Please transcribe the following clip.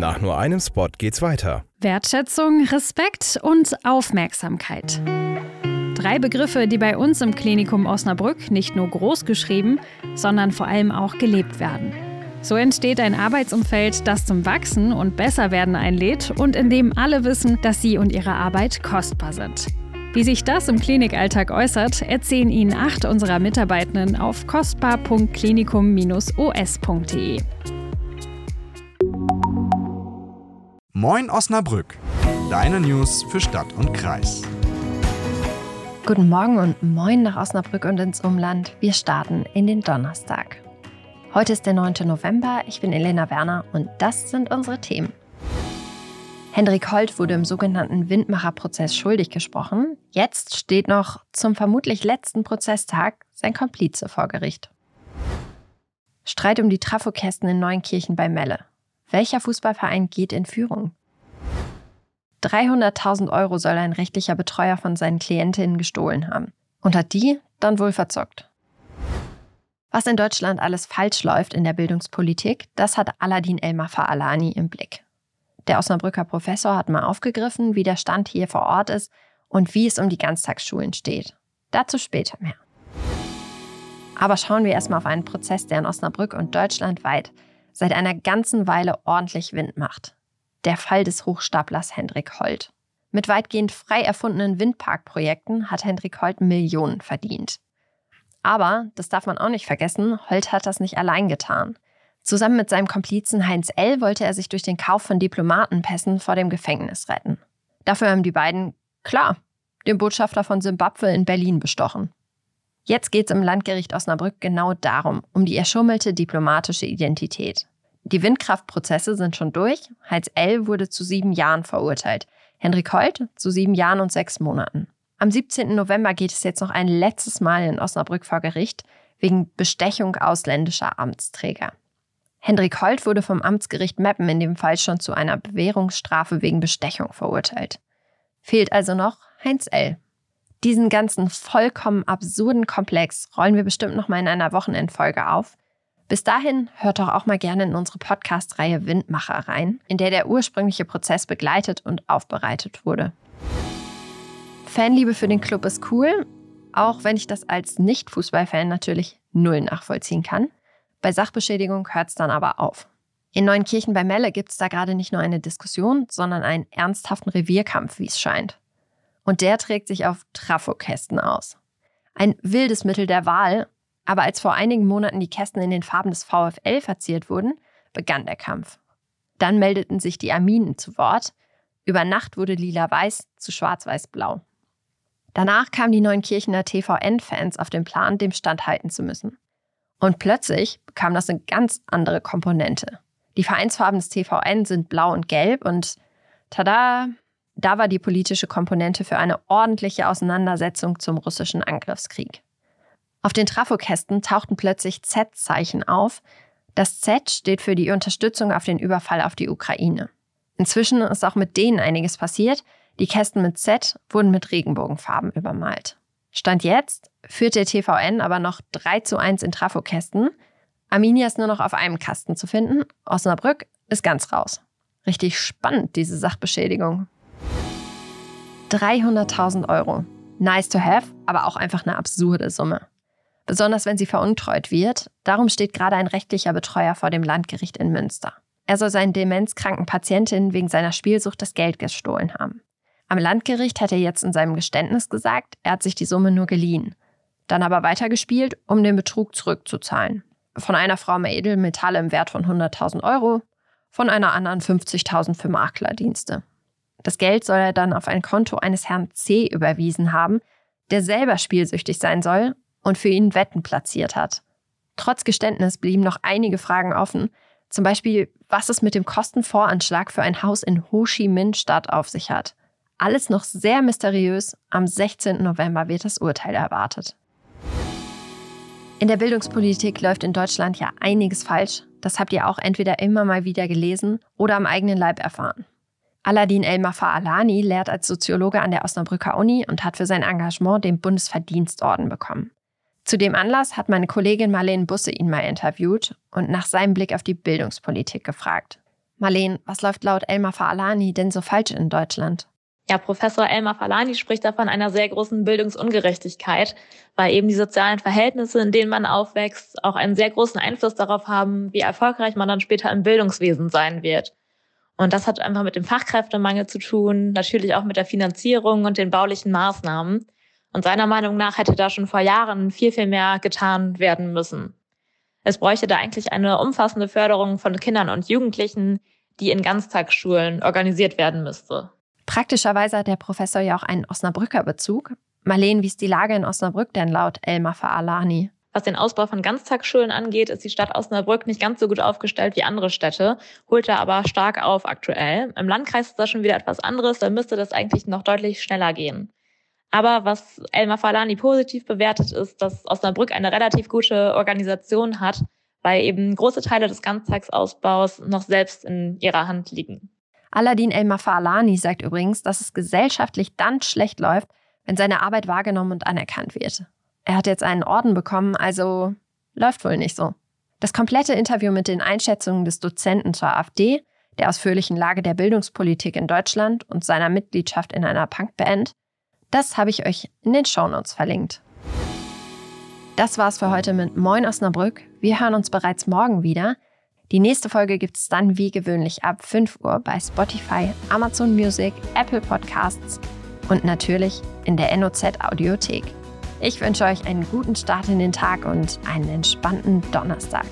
Nach nur einem Spot geht's weiter. Wertschätzung, Respekt und Aufmerksamkeit. Drei Begriffe, die bei uns im Klinikum Osnabrück nicht nur groß geschrieben, sondern vor allem auch gelebt werden. So entsteht ein Arbeitsumfeld, das zum Wachsen und Besserwerden einlädt und in dem alle wissen, dass sie und ihre Arbeit kostbar sind. Wie sich das im Klinikalltag äußert, erzählen Ihnen acht unserer Mitarbeitenden auf kostbar.klinikum-os.de. Moin Osnabrück, deine News für Stadt und Kreis. Guten Morgen und moin nach Osnabrück und ins Umland. Wir starten in den Donnerstag. Heute ist der 9. November, ich bin Elena Werner und das sind unsere Themen. Hendrik Holt wurde im sogenannten Windmacherprozess schuldig gesprochen. Jetzt steht noch zum vermutlich letzten Prozesstag sein Komplize vor Gericht. Streit um die Trafokästen in Neunkirchen bei Melle. Welcher Fußballverein geht in Führung? 300.000 Euro soll ein rechtlicher Betreuer von seinen Klientinnen gestohlen haben. Und hat die dann wohl verzockt. Was in Deutschland alles falsch läuft in der Bildungspolitik, das hat Aladin Elmar Faalani im Blick. Der Osnabrücker Professor hat mal aufgegriffen, wie der Stand hier vor Ort ist und wie es um die Ganztagsschulen steht. Dazu später mehr. Aber schauen wir erstmal auf einen Prozess, der in Osnabrück und deutschlandweit seit einer ganzen Weile ordentlich Wind macht. Der Fall des Hochstaplers Hendrik Holt. Mit weitgehend frei erfundenen Windparkprojekten hat Hendrik Holt Millionen verdient. Aber, das darf man auch nicht vergessen, Holt hat das nicht allein getan. Zusammen mit seinem Komplizen Heinz L. wollte er sich durch den Kauf von Diplomatenpässen vor dem Gefängnis retten. Dafür haben die beiden, klar, den Botschafter von Simbabwe in Berlin bestochen. Jetzt geht es im Landgericht Osnabrück genau darum, um die erschummelte diplomatische Identität. Die Windkraftprozesse sind schon durch. Heinz L. wurde zu sieben Jahren verurteilt. Henrik Holt zu sieben Jahren und sechs Monaten. Am 17. November geht es jetzt noch ein letztes Mal in Osnabrück vor Gericht wegen Bestechung ausländischer Amtsträger. Hendrik Holt wurde vom Amtsgericht Meppen in dem Fall schon zu einer Bewährungsstrafe wegen Bestechung verurteilt. Fehlt also noch Heinz L. Diesen ganzen vollkommen absurden Komplex rollen wir bestimmt noch mal in einer Wochenendfolge auf. Bis dahin hört doch auch mal gerne in unsere Podcast-Reihe Windmacher rein, in der der ursprüngliche Prozess begleitet und aufbereitet wurde. Fanliebe für den Club ist cool, auch wenn ich das als Nicht-Fußballfan natürlich null nachvollziehen kann. Bei Sachbeschädigung hört es dann aber auf. In Neunkirchen bei Melle gibt es da gerade nicht nur eine Diskussion, sondern einen ernsthaften Revierkampf, wie es scheint. Und der trägt sich auf Trafokästen aus. Ein wildes Mittel der Wahl, aber als vor einigen Monaten die Kästen in den Farben des VfL verziert wurden, begann der Kampf. Dann meldeten sich die Arminen zu Wort. Über Nacht wurde lila-weiß zu schwarz-weiß-blau. Danach kamen die Neunkirchener TVN-Fans auf den Plan, dem standhalten zu müssen. Und plötzlich bekam das eine ganz andere Komponente. Die Vereinsfarben des TVN sind blau und gelb und tada, da war die politische Komponente für eine ordentliche Auseinandersetzung zum russischen Angriffskrieg. Auf den Trafokästen tauchten plötzlich Z-Zeichen auf. Das Z steht für die Unterstützung auf den Überfall auf die Ukraine. Inzwischen ist auch mit denen einiges passiert. Die Kästen mit Z wurden mit Regenbogenfarben übermalt. Stand jetzt führt der TVN aber noch 3 zu 1 in Trafokästen. Arminia ist nur noch auf einem Kasten zu finden. Osnabrück ist ganz raus. Richtig spannend, diese Sachbeschädigung. 300.000 Euro. Nice to have, aber auch einfach eine absurde Summe. Besonders wenn sie veruntreut wird. Darum steht gerade ein rechtlicher Betreuer vor dem Landgericht in Münster. Er soll seinen demenzkranken Patientinnen wegen seiner Spielsucht das Geld gestohlen haben. Am Landgericht hat er jetzt in seinem Geständnis gesagt, er hat sich die Summe nur geliehen, dann aber weitergespielt, um den Betrug zurückzuzahlen. Von einer Frau mehr Edelmetalle im Wert von 100.000 Euro, von einer anderen 50.000 für Maklerdienste. Das Geld soll er dann auf ein Konto eines Herrn C überwiesen haben, der selber spielsüchtig sein soll und für ihn Wetten platziert hat. Trotz Geständnis blieben noch einige Fragen offen, zum Beispiel, was es mit dem Kostenvoranschlag für ein Haus in Ho Chi Minh-Stadt auf sich hat. Alles noch sehr mysteriös. Am 16. November wird das Urteil erwartet. In der Bildungspolitik läuft in Deutschland ja einiges falsch. Das habt ihr auch entweder immer mal wieder gelesen oder am eigenen Leib erfahren. Aladin Elmar Faalani lehrt als Soziologe an der Osnabrücker Uni und hat für sein Engagement den Bundesverdienstorden bekommen. Zu dem Anlass hat meine Kollegin Marlene Busse ihn mal interviewt und nach seinem Blick auf die Bildungspolitik gefragt. Marleen, was läuft laut Elmar Faalani denn so falsch in Deutschland? Ja, Professor Elmar Falani spricht davon einer sehr großen Bildungsungerechtigkeit, weil eben die sozialen Verhältnisse, in denen man aufwächst, auch einen sehr großen Einfluss darauf haben, wie erfolgreich man dann später im Bildungswesen sein wird. Und das hat einfach mit dem Fachkräftemangel zu tun, natürlich auch mit der Finanzierung und den baulichen Maßnahmen. Und seiner Meinung nach hätte da schon vor Jahren viel, viel mehr getan werden müssen. Es bräuchte da eigentlich eine umfassende Förderung von Kindern und Jugendlichen, die in Ganztagsschulen organisiert werden müsste. Praktischerweise hat der Professor ja auch einen Osnabrücker Bezug. Marleen, wie ist die Lage in Osnabrück denn laut Elmar Faalani? Was den Ausbau von Ganztagsschulen angeht, ist die Stadt Osnabrück nicht ganz so gut aufgestellt wie andere Städte, holt da aber stark auf aktuell. Im Landkreis ist das schon wieder etwas anderes, da müsste das eigentlich noch deutlich schneller gehen. Aber was Elmar Falani positiv bewertet, ist, dass Osnabrück eine relativ gute Organisation hat, weil eben große Teile des Ganztagsausbaus noch selbst in ihrer Hand liegen. Aladin El-Mafalani sagt übrigens, dass es gesellschaftlich dann schlecht läuft, wenn seine Arbeit wahrgenommen und anerkannt wird. Er hat jetzt einen Orden bekommen, also läuft wohl nicht so. Das komplette Interview mit den Einschätzungen des Dozenten zur AfD, der ausführlichen Lage der Bildungspolitik in Deutschland und seiner Mitgliedschaft in einer Punkband, das habe ich euch in den Shownotes verlinkt. Das war's für heute mit Moin Osnabrück. Wir hören uns bereits morgen wieder. Die nächste Folge gibt es dann wie gewöhnlich ab 5 Uhr bei Spotify, Amazon Music, Apple Podcasts und natürlich in der NOZ Audiothek. Ich wünsche euch einen guten Start in den Tag und einen entspannten Donnerstag.